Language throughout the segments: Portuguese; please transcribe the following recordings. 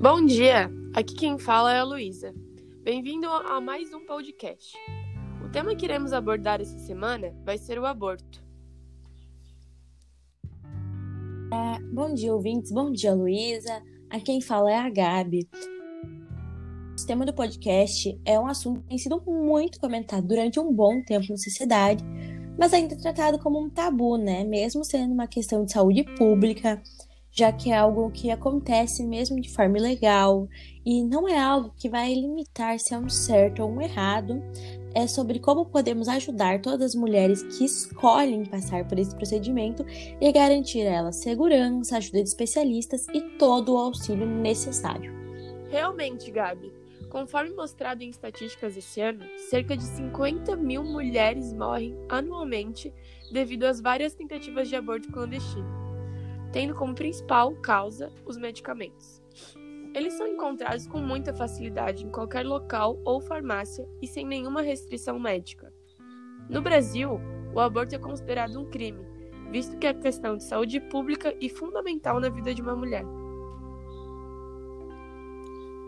Bom dia! Aqui quem fala é a Luísa. Bem-vindo a mais um podcast. O tema que iremos abordar essa semana vai ser o aborto. É, bom dia, ouvintes. Bom dia, Luísa. A quem fala é a Gabi. O tema do podcast é um assunto que tem sido muito comentado durante um bom tempo na sociedade, mas ainda tratado como um tabu, né? Mesmo sendo uma questão de saúde pública, já que é algo que acontece mesmo de forma ilegal e não é algo que vai limitar se é um certo ou um errado. É sobre como podemos ajudar todas as mulheres que escolhem passar por esse procedimento e garantir a elas segurança, ajuda de especialistas e todo o auxílio necessário. Realmente, Gabi. Conforme mostrado em estatísticas esse ano, cerca de 50 mil mulheres morrem anualmente devido às várias tentativas de aborto clandestino, tendo como principal causa os medicamentos. Eles são encontrados com muita facilidade em qualquer local ou farmácia e sem nenhuma restrição médica. No Brasil, o aborto é considerado um crime, visto que é questão de saúde pública e fundamental na vida de uma mulher.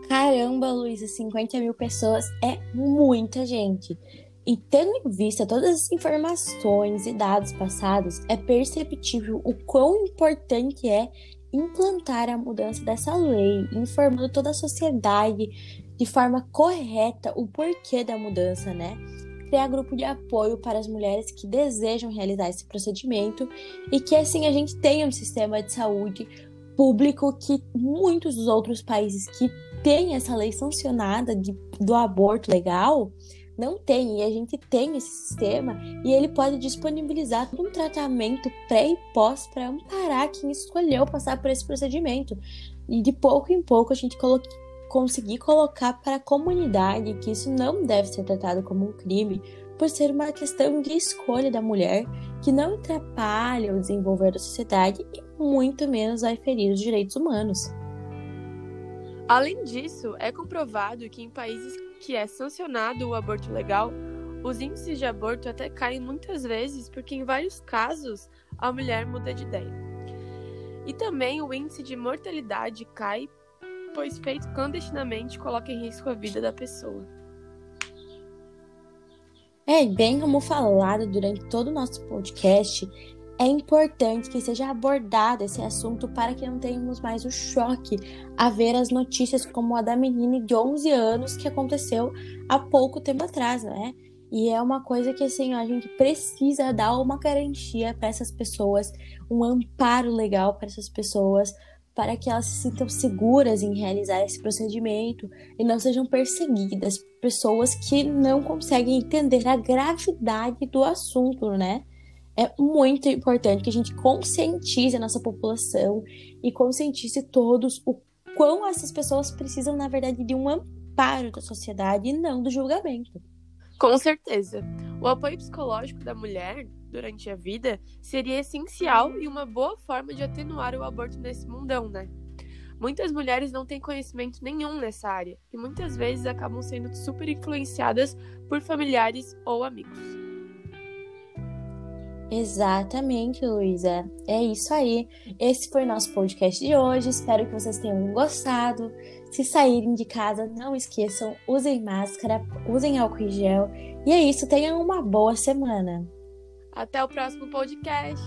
Caramba, Luísa, 50 mil pessoas é muita gente. E tendo em vista todas as informações e dados passados, é perceptível o quão importante é implantar a mudança dessa lei, informando toda a sociedade de forma correta o porquê da mudança, né? Criar grupo de apoio para as mulheres que desejam realizar esse procedimento e que assim a gente tenha um sistema de saúde público que muitos dos outros países que têm essa lei sancionada de, do aborto legal não tem, e a gente tem esse sistema, e ele pode disponibilizar todo um tratamento pré e pós para amparar quem escolheu passar por esse procedimento. E de pouco em pouco a gente colo conseguir colocar para a comunidade que isso não deve ser tratado como um crime, por ser uma questão de escolha da mulher que não atrapalha o desenvolver da sociedade e muito menos vai ferir os direitos humanos. Além disso, é comprovado que em países que é sancionado o aborto legal, os índices de aborto até caem muitas vezes porque, em vários casos, a mulher muda de ideia. E também o índice de mortalidade cai, pois feito clandestinamente coloca em risco a vida da pessoa. É, bem como falado durante todo o nosso podcast, é importante que seja abordado esse assunto para que não tenhamos mais o choque a ver as notícias como a da menina de 11 anos que aconteceu há pouco tempo atrás, né? E é uma coisa que assim, a gente precisa dar uma garantia para essas pessoas, um amparo legal para essas pessoas, para que elas se sintam seguras em realizar esse procedimento e não sejam perseguidas pessoas que não conseguem entender a gravidade do assunto, né? É muito importante que a gente conscientize a nossa população e conscientize todos o quão essas pessoas precisam, na verdade, de um amparo da sociedade e não do julgamento. Com certeza. O apoio psicológico da mulher durante a vida seria essencial e uma boa forma de atenuar o aborto nesse mundão, né? Muitas mulheres não têm conhecimento nenhum nessa área e muitas vezes acabam sendo super influenciadas por familiares ou amigos. Exatamente, Luísa. É isso aí. Esse foi nosso podcast de hoje. Espero que vocês tenham gostado. Se saírem de casa, não esqueçam, usem máscara, usem álcool em gel. E é isso, tenham uma boa semana. Até o próximo podcast.